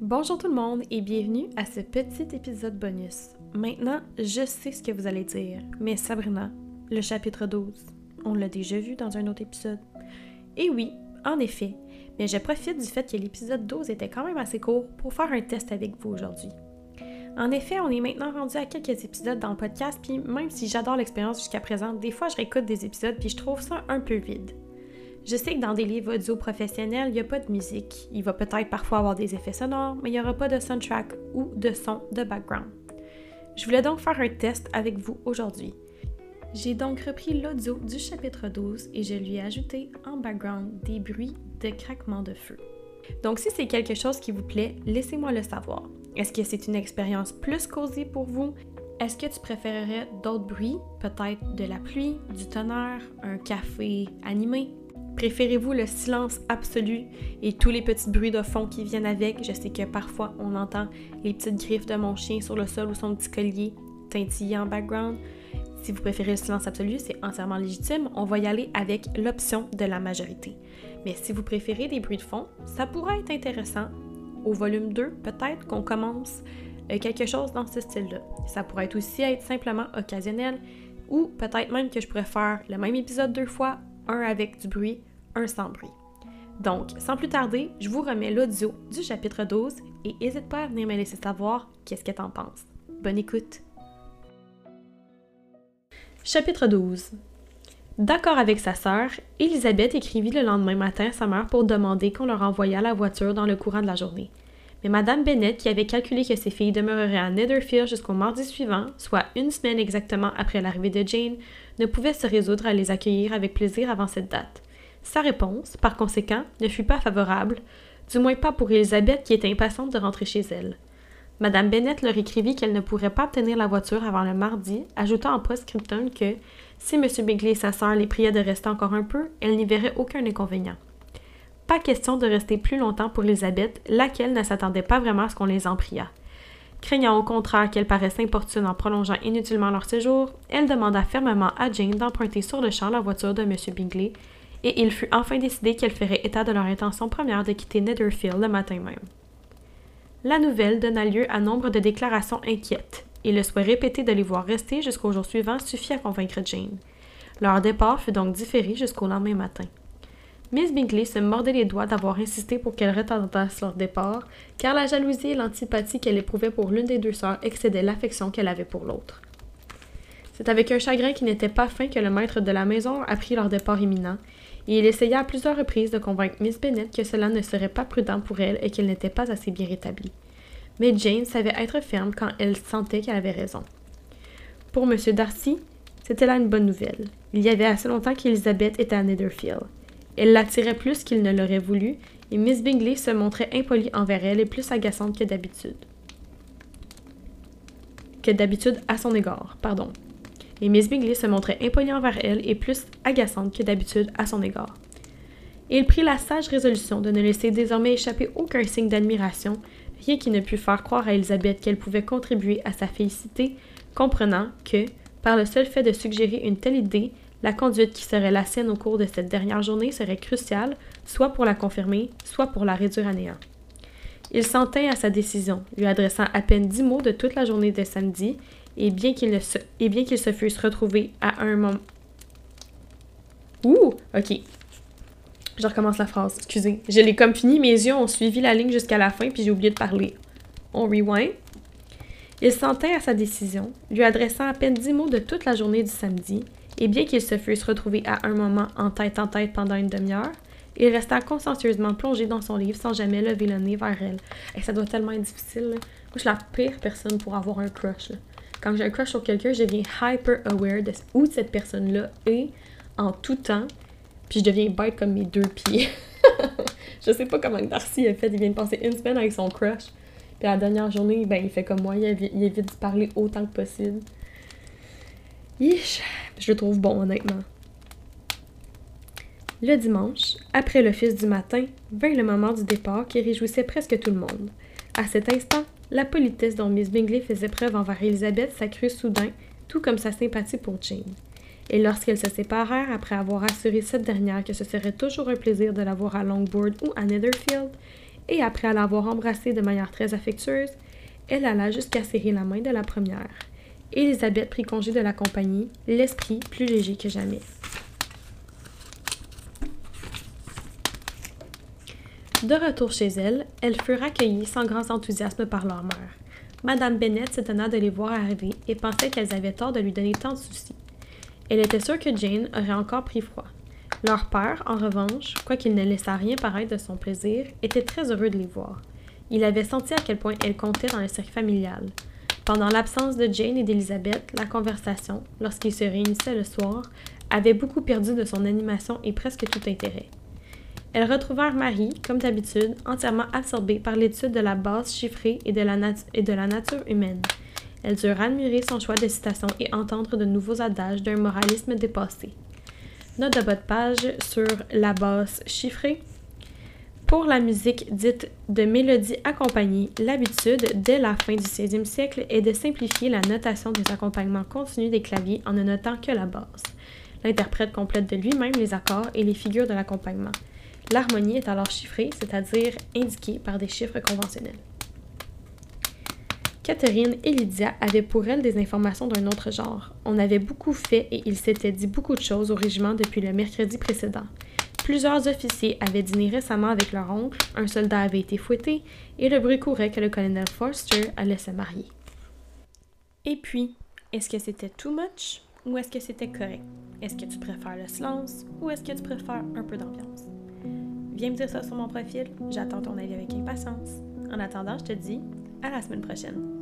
Bonjour tout le monde et bienvenue à ce petit épisode bonus. Maintenant, je sais ce que vous allez dire, mais Sabrina, le chapitre 12, on l'a déjà vu dans un autre épisode. Et oui, en effet, mais je profite du fait que l'épisode 12 était quand même assez court pour faire un test avec vous aujourd'hui. En effet, on est maintenant rendu à quelques épisodes dans le podcast, puis même si j'adore l'expérience jusqu'à présent, des fois je réécoute des épisodes puis je trouve ça un peu vide. Je sais que dans des livres audio professionnels, il n'y a pas de musique. Il va peut-être parfois avoir des effets sonores, mais il n'y aura pas de soundtrack ou de son de background. Je voulais donc faire un test avec vous aujourd'hui. J'ai donc repris l'audio du chapitre 12 et je lui ai ajouté en background des bruits de craquement de feu. Donc si c'est quelque chose qui vous plaît, laissez-moi le savoir. Est-ce que c'est une expérience plus cosy pour vous? Est-ce que tu préférerais d'autres bruits, peut-être de la pluie, du tonnerre, un café animé, Préférez-vous le silence absolu et tous les petits bruits de fond qui viennent avec? Je sais que parfois on entend les petites griffes de mon chien sur le sol ou son petit collier tintiller en background. Si vous préférez le silence absolu, c'est entièrement légitime. On va y aller avec l'option de la majorité. Mais si vous préférez des bruits de fond, ça pourrait être intéressant. Au volume 2, peut-être qu'on commence euh, quelque chose dans ce style-là. Ça pourrait aussi être simplement occasionnel ou peut-être même que je pourrais faire le même épisode deux fois, un avec du bruit, sans bruit. Donc, sans plus tarder, je vous remets l'audio du chapitre 12 et n'hésite pas à venir me laisser savoir qu'est-ce que t'en penses. Bonne écoute! Chapitre 12 D'accord avec sa sœur, Elisabeth écrivit le lendemain matin à sa mère pour demander qu'on leur envoyât la voiture dans le courant de la journée. Mais Madame Bennett, qui avait calculé que ses filles demeureraient à Netherfield jusqu'au mardi suivant, soit une semaine exactement après l'arrivée de Jane, ne pouvait se résoudre à les accueillir avec plaisir avant cette date. Sa réponse, par conséquent, ne fut pas favorable, du moins pas pour Elisabeth qui était impatiente de rentrer chez elle. Madame Bennett leur écrivit qu'elle ne pourrait pas obtenir la voiture avant le mardi, ajoutant en post-scriptum que, si M. Bingley et sa sœur les priaient de rester encore un peu, elle n'y verrait aucun inconvénient. Pas question de rester plus longtemps pour Elisabeth, laquelle ne s'attendait pas vraiment à ce qu'on les en priât. Craignant au contraire qu'elle paraisse importune en prolongeant inutilement leur séjour, elle demanda fermement à Jane d'emprunter sur le champ la voiture de M. Bingley, et il fut enfin décidé qu'elle ferait état de leur intention première de quitter Netherfield le matin même. La nouvelle donna lieu à nombre de déclarations inquiètes, et le souhait répété de les voir rester jusqu'au jour suivant suffit à convaincre Jane. Leur départ fut donc différé jusqu'au lendemain matin. Miss Bingley se mordait les doigts d'avoir insisté pour qu'elles retardassent leur départ, car la jalousie et l'antipathie qu'elle éprouvait pour l'une des deux sœurs excédaient l'affection qu'elle avait pour l'autre. C'est avec un chagrin qui n'était pas fin que le maître de la maison apprit leur départ imminent, et il essaya à plusieurs reprises de convaincre Miss Bennet que cela ne serait pas prudent pour elle et qu'elle n'était pas assez bien rétablie. Mais Jane savait être ferme quand elle sentait qu'elle avait raison. Pour M. Darcy, c'était là une bonne nouvelle. Il y avait assez longtemps qu'Elizabeth était à Netherfield. Elle l'attirait plus qu'il ne l'aurait voulu, et Miss Bingley se montrait impolie envers elle et plus agaçante que d'habitude. Que d'habitude à son égard, pardon. Et Miss Bingley se montrait impolie envers elle et plus agaçante que d'habitude à son égard. Il prit la sage résolution de ne laisser désormais échapper aucun signe d'admiration, rien qui ne pût faire croire à Elisabeth qu'elle pouvait contribuer à sa félicité, comprenant que, par le seul fait de suggérer une telle idée, la conduite qui serait la sienne au cours de cette dernière journée serait cruciale, soit pour la confirmer, soit pour la réduire à néant. Il s'en tint à sa décision, lui adressant à peine dix mots de toute la journée de samedi, et bien qu'il se, et se fussent retrouvés à un moment. Ouh! Ok. Je recommence la phrase, excusez. Je l'ai comme fini, mes yeux ont suivi la ligne jusqu'à la fin, puis j'ai oublié de parler. On rewind. Il s'en à sa décision, lui adressant à peine dix mots de toute la journée du samedi, et bien qu'ils se fussent retrouvés à un moment en tête en tête pendant une demi-heure, il resta consciencieusement plongé dans son livre sans jamais lever le nez vers elle. Et ça doit tellement être difficile. Moi, je suis la pire personne pour avoir un crush. Quand j'ai un crush sur quelqu'un, je deviens hyper aware de où cette personne-là est en tout temps. Puis je deviens bête comme mes deux pieds. je sais pas comment Darcy a fait. Il vient de passer une semaine avec son crush. Puis la dernière journée, ben, il fait comme moi. Il, évite de parler autant que possible. Je le trouve bon, honnêtement. Le dimanche, après l'office du matin, vint le moment du départ qui réjouissait presque tout le monde. À cet instant, la politesse dont Miss Bingley faisait preuve envers Elizabeth s'accrut soudain, tout comme sa sympathie pour Jane. Et lorsqu'elles se séparèrent après avoir assuré cette dernière que ce serait toujours un plaisir de la voir à Longboard ou à Netherfield, et après l'avoir embrassée de manière très affectueuse, elle alla jusqu'à serrer la main de la première. Elisabeth prit congé de la compagnie, l'esprit plus léger que jamais. De retour chez elle, elles furent accueillies sans grand enthousiasme par leur mère. Madame Bennett s'étonna de les voir arriver et pensait qu'elles avaient tort de lui donner tant de soucis. Elle était sûre que Jane aurait encore pris froid. Leur père, en revanche, quoiqu'il ne laissât rien paraître de son plaisir, était très heureux de les voir. Il avait senti à quel point elles comptaient dans le cercle familial. Pendant l'absence de Jane et d'Elizabeth, la conversation, lorsqu'ils se réunissaient le soir, avait beaucoup perdu de son animation et presque tout intérêt. Elles retrouvèrent Marie, comme d'habitude, entièrement absorbée par l'étude de la base chiffrée et de la, nature humaine. Elles durent admirer son choix de citations et entendre de nouveaux adages d'un moralisme dépassé. Note de bas page sur la base chiffrée. Pour la musique dite de mélodie accompagnée, l'habitude, dès la fin du 16e siècle, est de simplifier la notation des accompagnements continus des claviers en ne notant que la base. L'interprète complète de lui-même les accords et les figures de l'accompagnement. L'harmonie est alors chiffrée, c'est-à-dire indiquée par des chiffres conventionnels. Catherine et Lydia avaient pour elles des informations d'un autre genre. On avait beaucoup fait et il s'était dit beaucoup de choses au régiment depuis le mercredi précédent. Plusieurs officiers avaient dîné récemment avec leur oncle, un soldat avait été fouetté et le bruit courait que le colonel Forster allait se marier. Et puis, est-ce que c'était too much ou est-ce que c'était correct? Est-ce que tu préfères le silence ou est-ce que tu préfères un peu d'ambiance? Viens me dire ça sur mon profil, j'attends ton avis avec impatience. En attendant, je te dis à la semaine prochaine.